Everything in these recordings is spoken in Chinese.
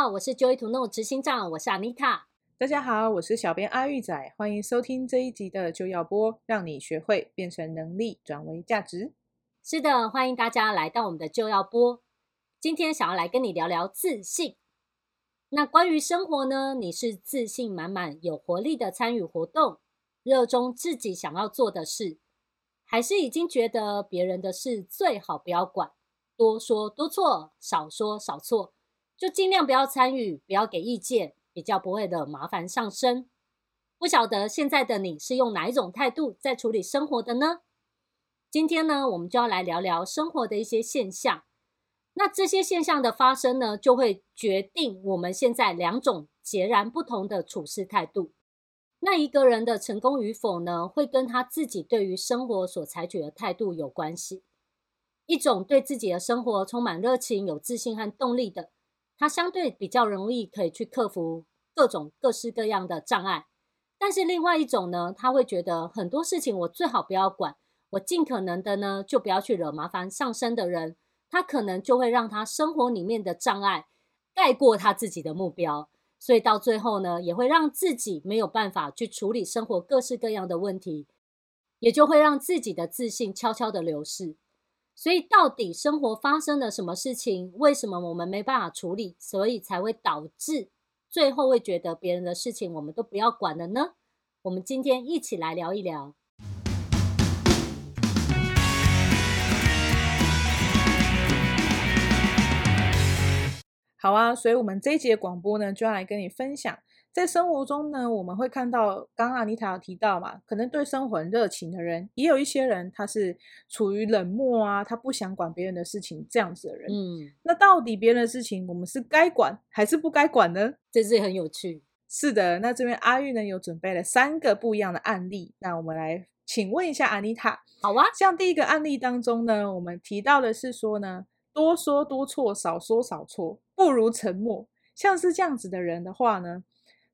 好，我是 Joy to Know 执行长，我是 Anita。大家好，我是小编阿玉仔，欢迎收听这一集的就要播，让你学会变成能力转为价值。是的，欢迎大家来到我们的就要播。今天想要来跟你聊聊自信。那关于生活呢？你是自信满满、有活力的参与活动，热衷自己想要做的事，还是已经觉得别人的事最好不要管，多说多错，少说少错，就尽量不要参与，不要给意见，比较不会惹麻烦上身。不晓得现在的你是用哪一种态度在处理生活的呢？今天呢，我们就要来聊聊生活的一些现象。那这些现象的发生呢，就会决定我们现在两种截然不同的处事态度。那一个人的成功与否呢，会跟他自己对于生活所采取的态度有关系。一种对自己的生活充满热情、有自信和动力的，他相对比较容易可以去克服各种各式各样的障碍。但是另外一种呢，他会觉得很多事情我最好不要管，我尽可能的呢，就不要去惹麻烦上身的人。他可能就会让他生活里面的障碍盖过他自己的目标，所以到最后呢，也会让自己没有办法去处理生活各式各样的问题，也就会让自己的自信悄悄的流逝。所以，到底生活发生了什么事情？为什么我们没办法处理？所以才会导致最后会觉得别人的事情我们都不要管了呢？我们今天一起来聊一聊。好啊，所以我们这一节广播呢，就要来跟你分享，在生活中呢，我们会看到，刚刚 Anita 有提到嘛，可能对生活很热情的人，也有一些人他是处于冷漠啊，他不想管别人的事情这样子的人。嗯，那到底别人的事情，我们是该管还是不该管呢？这是很有趣。是的，那这边阿玉呢有准备了三个不一样的案例，那我们来请问一下 Anita。好啊，像第一个案例当中呢，我们提到的是说呢。多说多错，少说少错，不如沉默。像是这样子的人的话呢，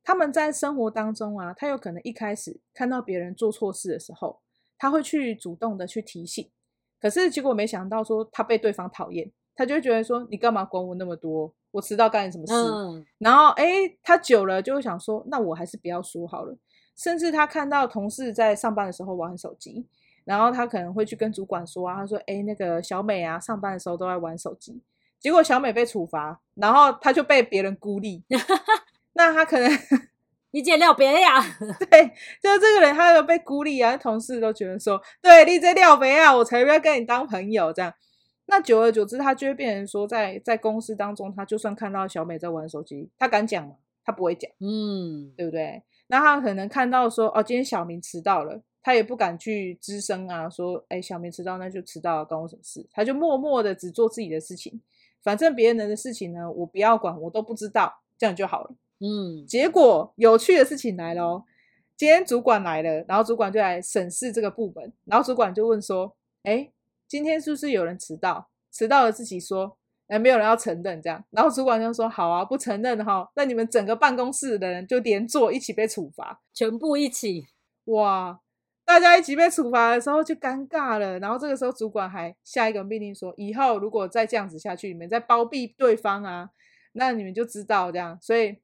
他们在生活当中啊，他有可能一开始看到别人做错事的时候，他会去主动的去提醒。可是结果没想到说他被对方讨厌，他就会觉得说你干嘛管我那么多？我迟到干你什么事？嗯、然后诶，他久了就会想说，那我还是不要说好了。甚至他看到同事在上班的时候玩手机。然后他可能会去跟主管说啊，他说：“哎，那个小美啊，上班的时候都在玩手机。”结果小美被处罚，然后他就被别人孤立。那他可能 你姐料别呀？对，就是这个人，他有被孤立啊。同事都觉得说：“对，你这料别啊，我才不要跟你当朋友。”这样，那久而久之，他就会变成说在，在在公司当中，他就算看到小美在玩手机，他敢讲吗？他不会讲，嗯，对不对？那他可能看到说：“哦，今天小明迟到了。”他也不敢去吱声啊，说，哎，小明迟到那就迟到了，关我什么事？他就默默的只做自己的事情，反正别人的事情呢，我不要管，我都不知道，这样就好了。嗯，结果有趣的事情来了哦，今天主管来了，然后主管就来审视这个部门，然后主管就问说，哎，今天是不是有人迟到？迟到了自己说，哎，没有人要承认这样，然后主管就说，好啊，不承认哈，那你们整个办公室的人就连坐一起被处罚，全部一起，哇！大家一起被处罚的时候就尴尬了，然后这个时候主管还下一个命令说：以后如果再这样子下去，你们再包庇对方啊，那你们就知道这样。所以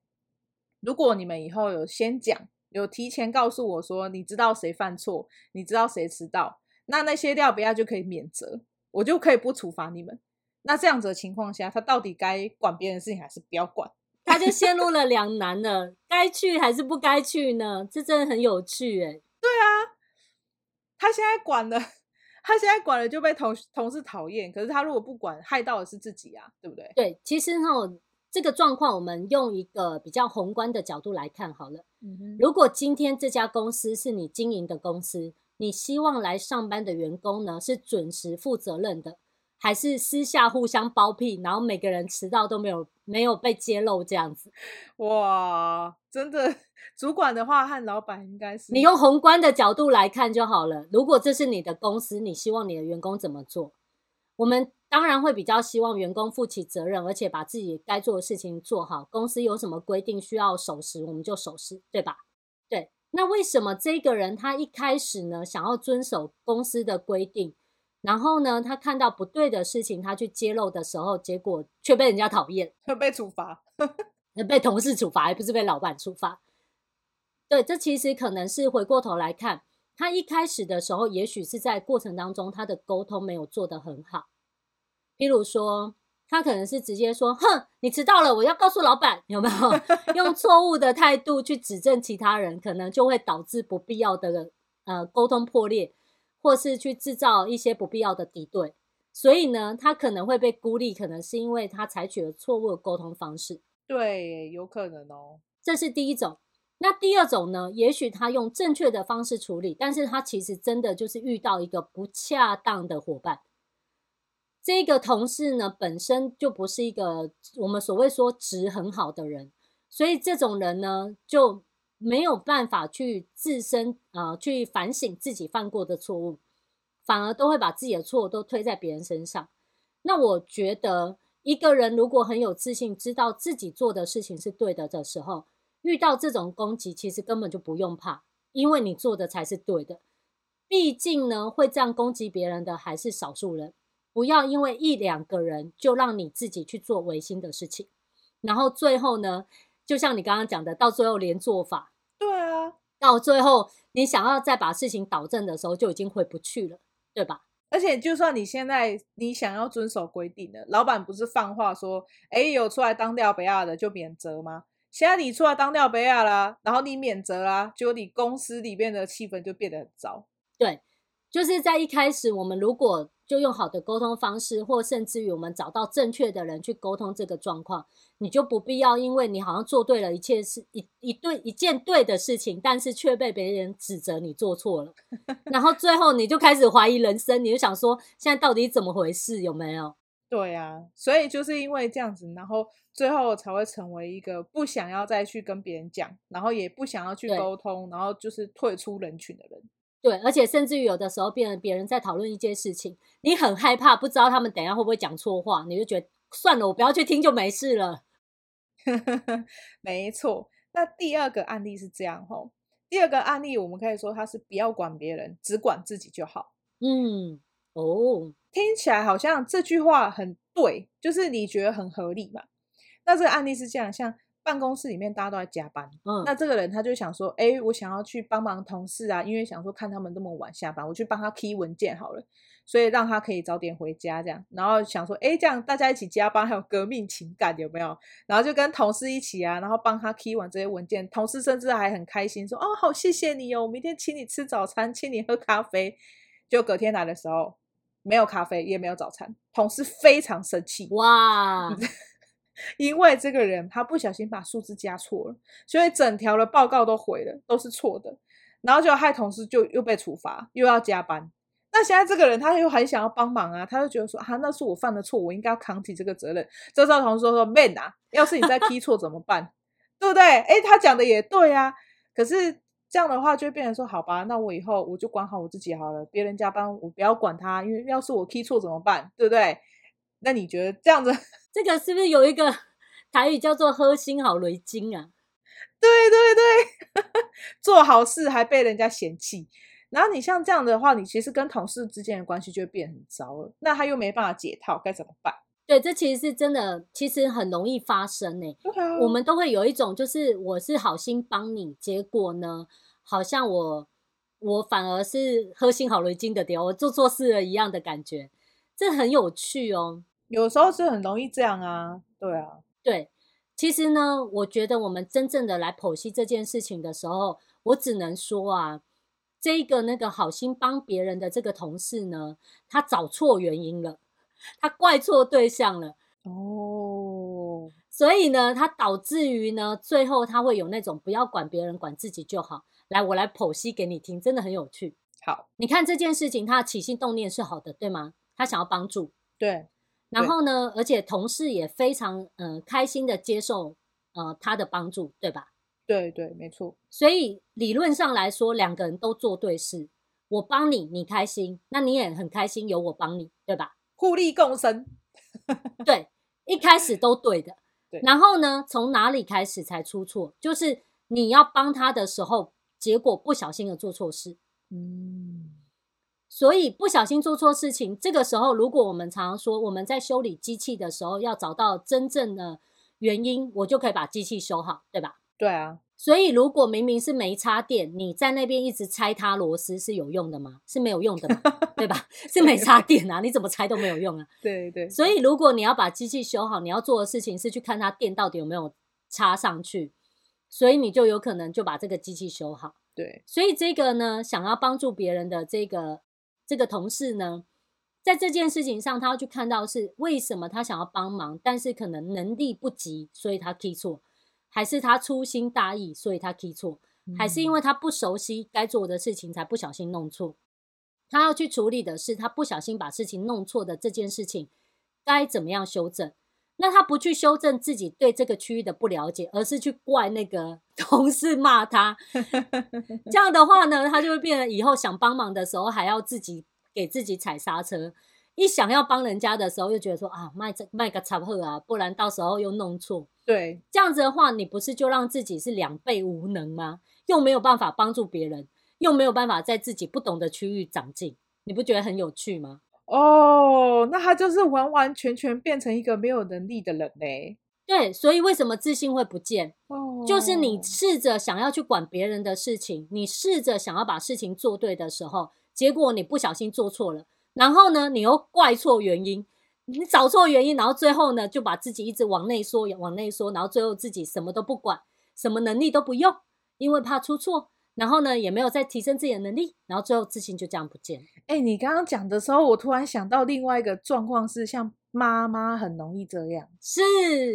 如果你们以后有先讲，有提前告诉我说，你知道谁犯错，你知道谁迟到，那那些料不要就可以免责，我就可以不处罚你们。那这样子的情况下，他到底该管别人的事情还是不要管？他就陷入了两 难了，该去还是不该去呢？这真的很有趣哎。对啊。他现在管了，他现在管了就被同同事讨厌。可是他如果不管，害到的是自己啊，对不对？对，其实哈，这个状况我们用一个比较宏观的角度来看好了。嗯。如果今天这家公司是你经营的公司，你希望来上班的员工呢是准时负责任的，还是私下互相包庇，然后每个人迟到都没有没有被揭露这样子？哇，真的。主管的话和老板应该是，你用宏观的角度来看就好了。如果这是你的公司，你希望你的员工怎么做？我们当然会比较希望员工负起责任，而且把自己该做的事情做好。公司有什么规定需要守时，我们就守时，对吧？对。那为什么这个人他一开始呢想要遵守公司的规定，然后呢，他看到不对的事情，他去揭露的时候，结果却被人家讨厌，会被处罚，被同事处罚，而不是被老板处罚。对，这其实可能是回过头来看，他一开始的时候，也许是在过程当中，他的沟通没有做得很好。譬如说，他可能是直接说：“哼，你迟到了，我要告诉老板。”有没有 用错误的态度去指正其他人，可能就会导致不必要的呃沟通破裂。或是去制造一些不必要的敌对，所以呢，他可能会被孤立，可能是因为他采取了错误的沟通方式。对，有可能哦。这是第一种。那第二种呢？也许他用正确的方式处理，但是他其实真的就是遇到一个不恰当的伙伴。这个同事呢，本身就不是一个我们所谓说值很好的人，所以这种人呢，就。没有办法去自身啊、去反省自己犯过的错误，反而都会把自己的错都推在别人身上。那我觉得，一个人如果很有自信，知道自己做的事情是对的的时候，遇到这种攻击，其实根本就不用怕，因为你做的才是对的。毕竟呢，会这样攻击别人的还是少数人。不要因为一两个人就让你自己去做违心的事情，然后最后呢，就像你刚刚讲的，到最后连做法。对啊，到最后你想要再把事情导正的时候，就已经回不去了，对吧？而且就算你现在你想要遵守规定了，老板不是放话说，哎，有出来当掉北亚的就免责吗？现在你出来当掉北亚啦，然后你免责啦，结果你公司里面的气氛就变得很糟。对，就是在一开始，我们如果就用好的沟通方式，或甚至于我们找到正确的人去沟通这个状况，你就不必要因为你好像做对了一切事一一对一件对的事情，但是却被别人指责你做错了，然后最后你就开始怀疑人生，你就想说现在到底怎么回事？有没有？对啊，所以就是因为这样子，然后最后才会成为一个不想要再去跟别人讲，然后也不想要去沟通，然后就是退出人群的人。对，而且甚至于有的时候，变成别人在讨论一件事情，你很害怕，不知道他们等一下会不会讲错话，你就觉得算了，我不要去听就没事了。没错，那第二个案例是这样吼，第二个案例我们可以说他是不要管别人，只管自己就好。嗯，哦，听起来好像这句话很对，就是你觉得很合理嘛？那这个案例是这样，像。办公室里面大家都在加班，嗯，那这个人他就想说，哎、欸，我想要去帮忙同事啊，因为想说看他们那么晚下班，我去帮他 key 文件好了，所以让他可以早点回家这样。然后想说，哎、欸，这样大家一起加班还有革命情感有没有？然后就跟同事一起啊，然后帮他 key 完这些文件，同事甚至还很开心说，哦，好谢谢你哦，我明天请你吃早餐，请你喝咖啡。就隔天来的时候，没有咖啡也没有早餐，同事非常生气，哇。因为这个人他不小心把数字加错了，所以整条的报告都毁了，都是错的，然后就害同事就又被处罚，又要加班。那现在这个人他又很想要帮忙啊，他就觉得说啊，那是我犯的错，我应该要扛起这个责任。这时候同事说说：“Man 啊，要是你再踢错怎么办？对不对？”诶，他讲的也对啊。可是这样的话就会变成说：“好吧，那我以后我就管好我自己好了，别人加班我不要管他，因为要是我踢错怎么办？对不对？”那你觉得这样子？这个是不是有一个 台语叫做“喝心好雷金”啊？对对对，做好事还被人家嫌弃，然后你像这样的话，你其实跟同事之间的关系就会变很糟了。那他又没办法解套，该怎么办？对，这其实是真的，其实很容易发生呢。我们都会有一种，就是我是好心帮你，结果呢，好像我我反而是喝心好雷金的掉，我做错事了一样的感觉，这很有趣哦。有时候是很容易这样啊，对啊，对，其实呢，我觉得我们真正的来剖析这件事情的时候，我只能说啊，这个那个好心帮别人的这个同事呢，他找错原因了，他怪错对象了，哦，所以呢，他导致于呢，最后他会有那种不要管别人，管自己就好。来，我来剖析给你听，真的很有趣。好，你看这件事情，他的起心动念是好的，对吗？他想要帮助，对。然后呢，而且同事也非常呃开心的接受呃他的帮助，对吧？对对，没错。所以理论上来说，两个人都做对事，我帮你，你开心，那你也很开心，有我帮你，对吧？互利共生。对，一开始都对的。对。然后呢，从哪里开始才出错？就是你要帮他的时候，结果不小心的做错事。嗯。所以不小心做错事情，这个时候如果我们常常说我们在修理机器的时候要找到真正的原因，我就可以把机器修好，对吧？对啊。所以如果明明是没插电，你在那边一直拆它螺丝是有用的吗？是没有用的嘛，对吧？是没插电啊，你怎么拆都没有用啊。对对。所以如果你要把机器修好，你要做的事情是去看它电到底有没有插上去，所以你就有可能就把这个机器修好。对。所以这个呢，想要帮助别人的这个。这个同事呢，在这件事情上，他要去看到是为什么他想要帮忙，但是可能能力不及，所以他 key 错，还是他粗心大意，所以他 key 错，还是因为他不熟悉该做的事情才不小心弄错。他要去处理的是他不小心把事情弄错的这件事情，该怎么样修正？那他不去修正自己对这个区域的不了解，而是去怪那个 同事骂他，这样的话呢，他就会变得以后想帮忙的时候还要自己给自己踩刹车，一想要帮人家的时候又觉得说啊，卖这卖个差货啊，不然到时候又弄错。对，这样子的话，你不是就让自己是两倍无能吗？又没有办法帮助别人，又没有办法在自己不懂的区域长进，你不觉得很有趣吗？哦，那他就是完完全全变成一个没有能力的人嘞。对，所以为什么自信会不见？哦，就是你试着想要去管别人的事情，你试着想要把事情做对的时候，结果你不小心做错了，然后呢，你又怪错原因，你找错原因，然后最后呢，就把自己一直往内缩，往内缩，然后最后自己什么都不管，什么能力都不用，因为怕出错。然后呢，也没有再提升自己的能力，然后最后自信就这样不见。哎、欸，你刚刚讲的时候，我突然想到另外一个状况是，像妈妈很容易这样。是，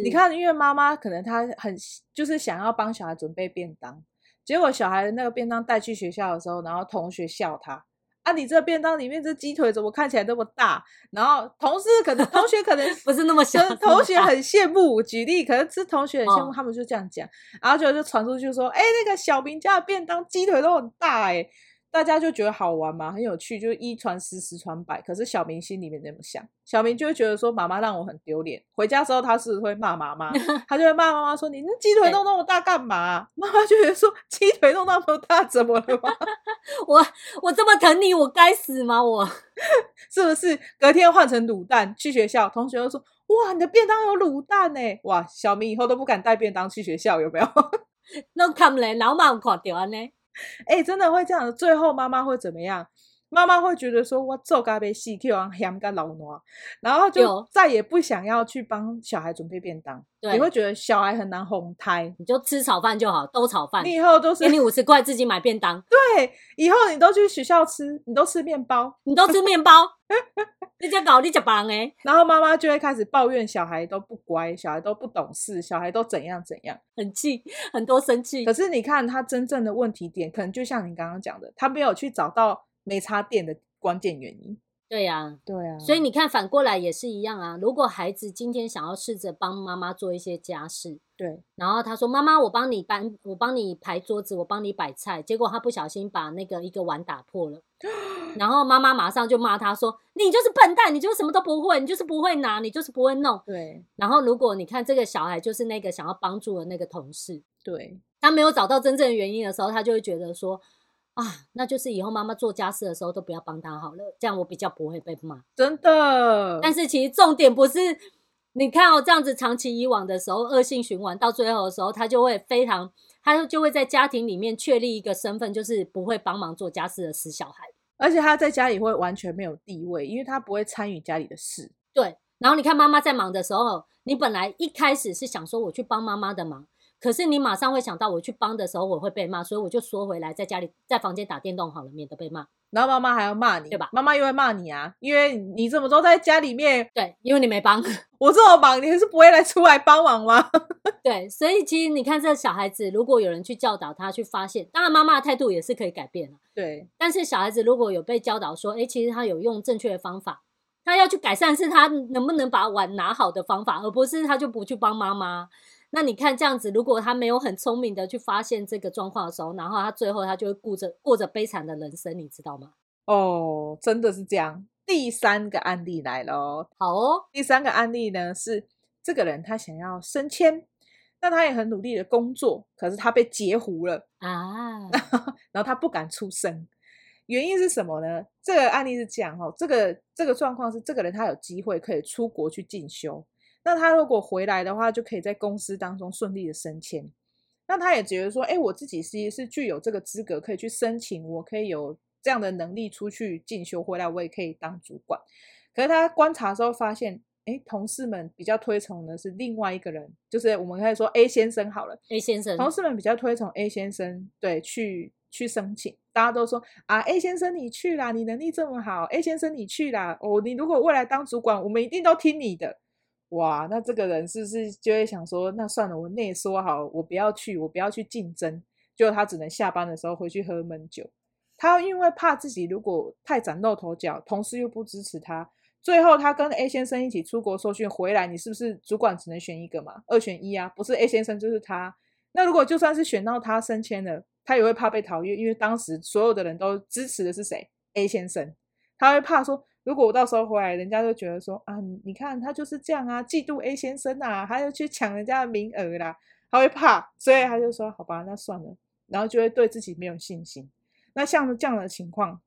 你看，因为妈妈可能她很就是想要帮小孩准备便当，结果小孩的那个便当带去学校的时候，然后同学笑他。啊，你这便当里面这鸡腿怎么看起来那么大？然后同事可能同学可能不是那么小，同学很羡慕。举例，可能是同学很羡慕，他们就这样讲，然后就就传出去说，哎，那个小明家的便当鸡腿都很大，哎。大家就觉得好玩嘛，很有趣，就一传十，十传百。可是小明心里面那么想，小明就会觉得说，妈妈让我很丢脸。回家之后，他是会骂妈妈，他就会骂妈妈说：“你那鸡腿弄那么大干嘛？”妈妈就会说：“鸡腿弄那么大怎么了吗？我我这么疼你，我该死吗？我 是不是？”隔天换成卤蛋去学校，同学都说：“哇，你的便当有卤蛋呢！”哇，小明以后都不敢带便当去学校，有没有？那看嘞老妈有看到呢。哎、真的会这样。最后妈妈会怎么样？妈妈会觉得说：“我做咖啡细 Q 啊，香个老挪。”然后就再也不想要去帮小孩准备便当。对，你会觉得小孩很难哄胎，你就吃炒饭就好，都炒饭。你以后都是给你五十块自己买便当。对，以后你都去学校吃，你都吃面包，你都吃面包。你这搞你这帮哎，然后妈妈就会开始抱怨小孩都不乖，小孩都不懂事，小孩都怎样怎样，很气，很多生气。可是你看他真正的问题点，可能就像你刚刚讲的，他没有去找到没插电的关键原因。对呀、啊，对啊，所以你看，反过来也是一样啊。如果孩子今天想要试着帮妈妈做一些家事，对，然后他说：“妈妈，我帮你搬，我帮你排桌子，我帮你摆菜。”结果他不小心把那个一个碗打破了，然后妈妈马上就骂他说：“你就是笨蛋，你就是什么都不会，你就是不会拿，你就是不会弄。”对。然后如果你看这个小孩就是那个想要帮助的那个同事，对，他没有找到真正的原因的时候，他就会觉得说。啊，那就是以后妈妈做家事的时候都不要帮她好了，这样我比较不会被骂。真的。但是其实重点不是，你看哦，这样子长期以往的时候，恶性循环到最后的时候，他就会非常，他就会在家庭里面确立一个身份，就是不会帮忙做家事的死小孩。而且他在家里会完全没有地位，因为他不会参与家里的事。对。然后你看妈妈在忙的时候，你本来一开始是想说我去帮妈妈的忙。可是你马上会想到，我去帮的时候我会被骂，所以我就缩回来，在家里在房间打电动好了，免得被骂。然后妈妈还要骂你，对吧？妈妈又会骂你啊，因为你怎么都在家里面？对，因为你没帮。我这么忙，你还是不会来出来帮忙吗？对，所以其实你看，这小孩子如果有人去教导他，去发现，当然妈妈的态度也是可以改变的。对，但是小孩子如果有被教导说，哎，其实他有用正确的方法，他要去改善是他能不能把碗拿好的方法，而不是他就不去帮妈妈。那你看这样子，如果他没有很聪明的去发现这个状况的时候，然后他最后他就会过着过着悲惨的人生，你知道吗？哦，真的是这样。第三个案例来了，好哦。第三个案例呢是这个人他想要升迁，那他也很努力的工作，可是他被截胡了啊，然后他不敢出声，原因是什么呢？这个案例是这样哦，这个这个状况是这个人他有机会可以出国去进修，那他如果回来的话，就可以在公司当中顺利的升迁。那他也觉得说，哎，我自己是是具有这个资格可以去申请，我可以有这样的能力出去进修，回来我也可以当主管。可是他观察的时候发现。哎，同事们比较推崇的是另外一个人，就是我们可以说 A 先生好了。A 先生，同事们比较推崇 A 先生，对，去去申请。大家都说啊，A 先生你去啦，你能力这么好，A 先生你去啦。哦，你如果未来当主管，我们一定都听你的。哇，那这个人是不是就会想说，那算了，我内缩好，我不要去，我不要去竞争。就他只能下班的时候回去喝闷酒。他因为怕自己如果太崭露头角，同事又不支持他。最后，他跟 A 先生一起出国受训回来，你是不是主管只能选一个嘛？二选一啊，不是 A 先生就是他。那如果就算是选到他升迁了，他也会怕被讨厌，因为当时所有的人都支持的是谁？A 先生，他会怕说，如果我到时候回来，人家就觉得说啊，你看他就是这样啊，嫉妒 A 先生啊，他要去抢人家的名额啦，他会怕，所以他就说好吧，那算了，然后就会对自己没有信心。那像这样的情况，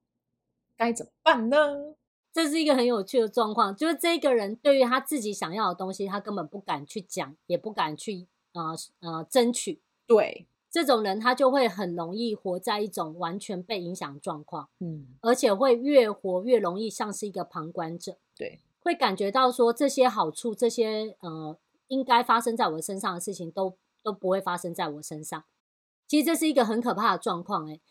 该怎么办呢？这是一个很有趣的状况，就是这个人对于他自己想要的东西，他根本不敢去讲，也不敢去呃呃争取。对，这种人他就会很容易活在一种完全被影响状况，嗯，而且会越活越容易像是一个旁观者。对，会感觉到说这些好处，这些呃应该发生在我身上的事情都都不会发生在我身上。其实这是一个很可怕的状况，诶。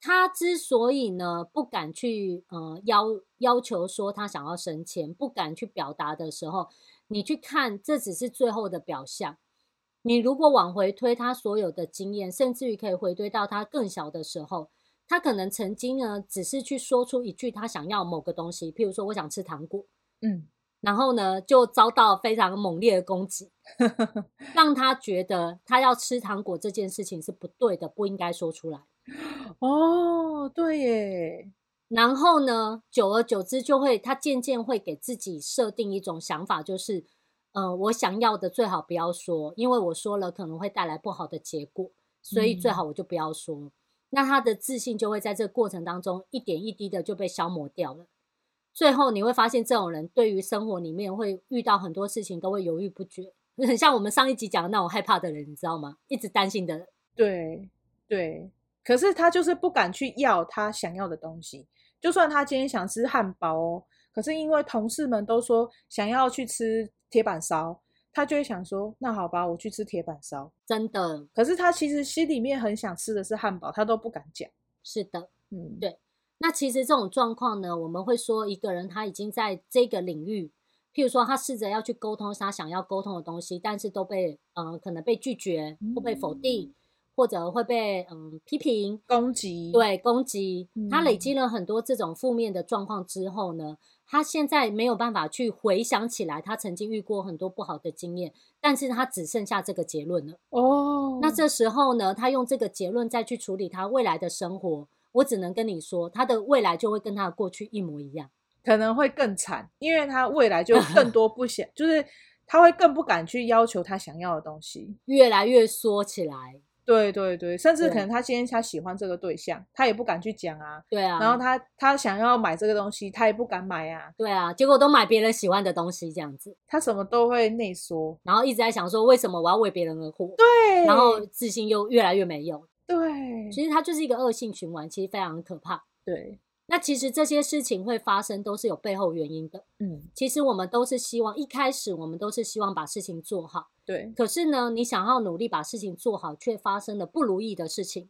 他之所以呢不敢去呃要要求说他想要升迁，不敢去表达的时候，你去看这只是最后的表象。你如果往回推他所有的经验，甚至于可以回推到他更小的时候，他可能曾经呢只是去说出一句他想要某个东西，譬如说我想吃糖果，嗯，然后呢就遭到非常猛烈的攻击，让他觉得他要吃糖果这件事情是不对的，不应该说出来。哦，对耶。然后呢，久而久之，就会他渐渐会给自己设定一种想法，就是，嗯、呃，我想要的最好不要说，因为我说了可能会带来不好的结果，所以最好我就不要说。嗯、那他的自信就会在这个过程当中一点一滴的就被消磨掉了。最后你会发现，这种人对于生活里面会遇到很多事情都会犹豫不决，很 像我们上一集讲的那种害怕的人，你知道吗？一直担心的人。对对。可是他就是不敢去要他想要的东西，就算他今天想吃汉堡哦，可是因为同事们都说想要去吃铁板烧，他就会想说，那好吧，我去吃铁板烧。真的，可是他其实心里面很想吃的是汉堡，他都不敢讲。是的，嗯，对。那其实这种状况呢，我们会说一个人他已经在这个领域，譬如说他试着要去沟通他想要沟通的东西，但是都被呃可能被拒绝或被否定。嗯或者会被嗯批评、攻击，对攻击。他累积了很多这种负面的状况之后呢，他现在没有办法去回想起来，他曾经遇过很多不好的经验，但是他只剩下这个结论了。哦，那这时候呢，他用这个结论再去处理他未来的生活，我只能跟你说，他的未来就会跟他的过去一模一样，可能会更惨，因为他未来就更 多不想，就是他会更不敢去要求他想要的东西，越来越缩起来。对对对，甚至可能他今天他喜欢这个对象，对他也不敢去讲啊。对啊。然后他他想要买这个东西，他也不敢买啊。对啊，结果都买别人喜欢的东西，这样子。他什么都会内缩，然后一直在想说，为什么我要为别人而活？对。然后自信又越来越没用。对。其实它就是一个恶性循环，其实非常可怕。对。那其实这些事情会发生，都是有背后原因的。嗯，其实我们都是希望一开始我们都是希望把事情做好。对。可是呢，你想要努力把事情做好，却发生了不如意的事情，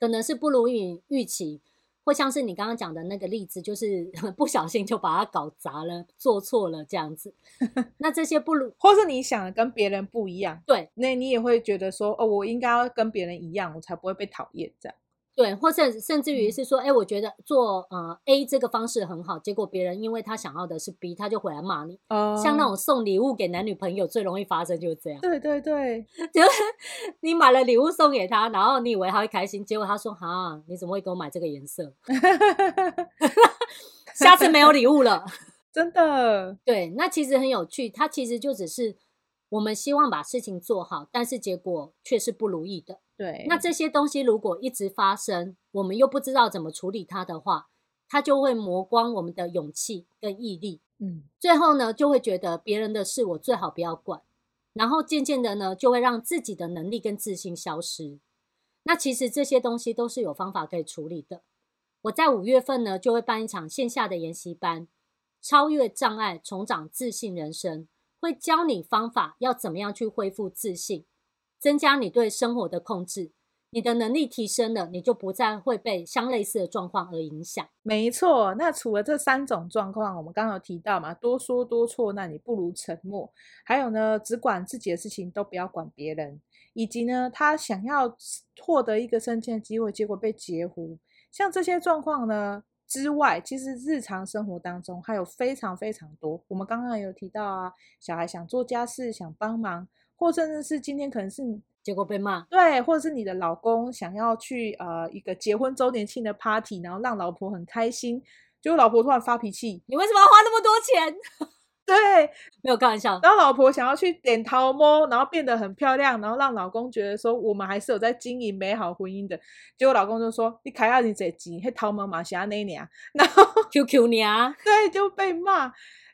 可能是不如意预期，或像是你刚刚讲的那个例子，就是 不小心就把它搞砸了，做错了这样子。那这些不如，或是你想的跟别人不一样，对，那你也会觉得说，哦，我应该要跟别人一样，我才不会被讨厌这样。对，或甚甚至于是说，哎，我觉得做呃 A 这个方式很好，结果别人因为他想要的是 B，他就回来骂你。哦，像那种送礼物给男女朋友最容易发生就是这样。对对对，就是你买了礼物送给他，然后你以为他会开心，结果他说：“哈，你怎么会给我买这个颜色？下次没有礼物了。”真的。对，那其实很有趣，他其实就只是我们希望把事情做好，但是结果却是不如意的。对，那这些东西如果一直发生，我们又不知道怎么处理它的话，它就会磨光我们的勇气跟毅力。嗯，最后呢，就会觉得别人的事我最好不要管，然后渐渐的呢，就会让自己的能力跟自信消失。那其实这些东西都是有方法可以处理的。我在五月份呢，就会办一场线下的研习班，超越障碍，重掌自信人生，会教你方法，要怎么样去恢复自信，增加你对生活的控制。你的能力提升了，你就不再会被相类似的状况而影响。没错，那除了这三种状况，我们刚刚有提到嘛，多说多错，那你不如沉默。还有呢，只管自己的事情，都不要管别人。以及呢，他想要获得一个升迁机会，结果被截胡。像这些状况呢之外，其实日常生活当中还有非常非常多。我们刚刚有提到啊，小孩想做家事，想帮忙，或甚至是今天可能是你。结果被骂，对，或者是你的老公想要去呃一个结婚周年庆的 party，然后让老婆很开心，结果老婆突然发脾气，你为什么要花那么多钱？对，没有开玩笑。然后老婆想要去点桃摸，然后变得很漂亮，然后让老公觉得说我们还是有在经营美好婚姻的，结果老公就说你开下你这鸡，黑桃毛马霞那年，然后 QQ 你啊，对，就被骂。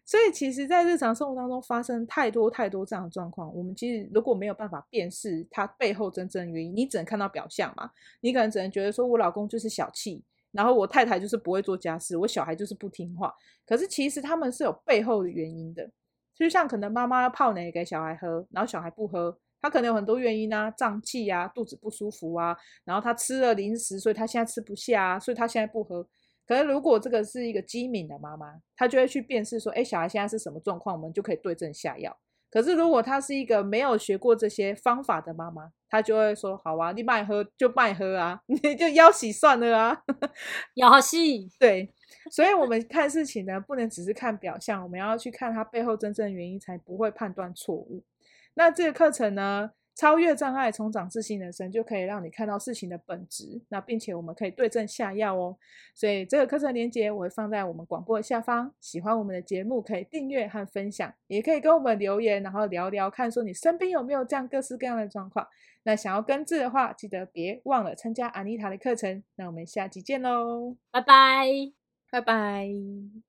所以，其实，在日常生活当中发生太多太多这样的状况，我们其实如果没有办法辨识它背后真正原因，你只能看到表象嘛。你可能只能觉得说，我老公就是小气，然后我太太就是不会做家事，我小孩就是不听话。可是，其实他们是有背后的原因的。就像可能妈妈要泡奶给小孩喝，然后小孩不喝，他可能有很多原因啊，胀气啊，肚子不舒服啊，然后他吃了零食，所以他现在吃不下啊，所以他现在不喝。可是，如果这个是一个机敏的妈妈，她就会去辨识说：“哎，小孩现在是什么状况，我们就可以对症下药。”可是，如果她是一个没有学过这些方法的妈妈，她就会说：“好啊，你卖喝就卖喝啊，你就要洗算了啊，要洗。”对，所以，我们看事情呢，不能只是看表象，我们要去看它背后真正的原因，才不会判断错误。那这个课程呢？超越障碍，重掌自信人生，就可以让你看到事情的本质。那并且我们可以对症下药哦。所以这个课程链接我会放在我们广播的下方。喜欢我们的节目，可以订阅和分享，也可以跟我们留言，然后聊聊看，说你身边有没有这样各式各样的状况。那想要根治的话，记得别忘了参加安妮塔的课程。那我们下期见喽，拜拜，拜拜。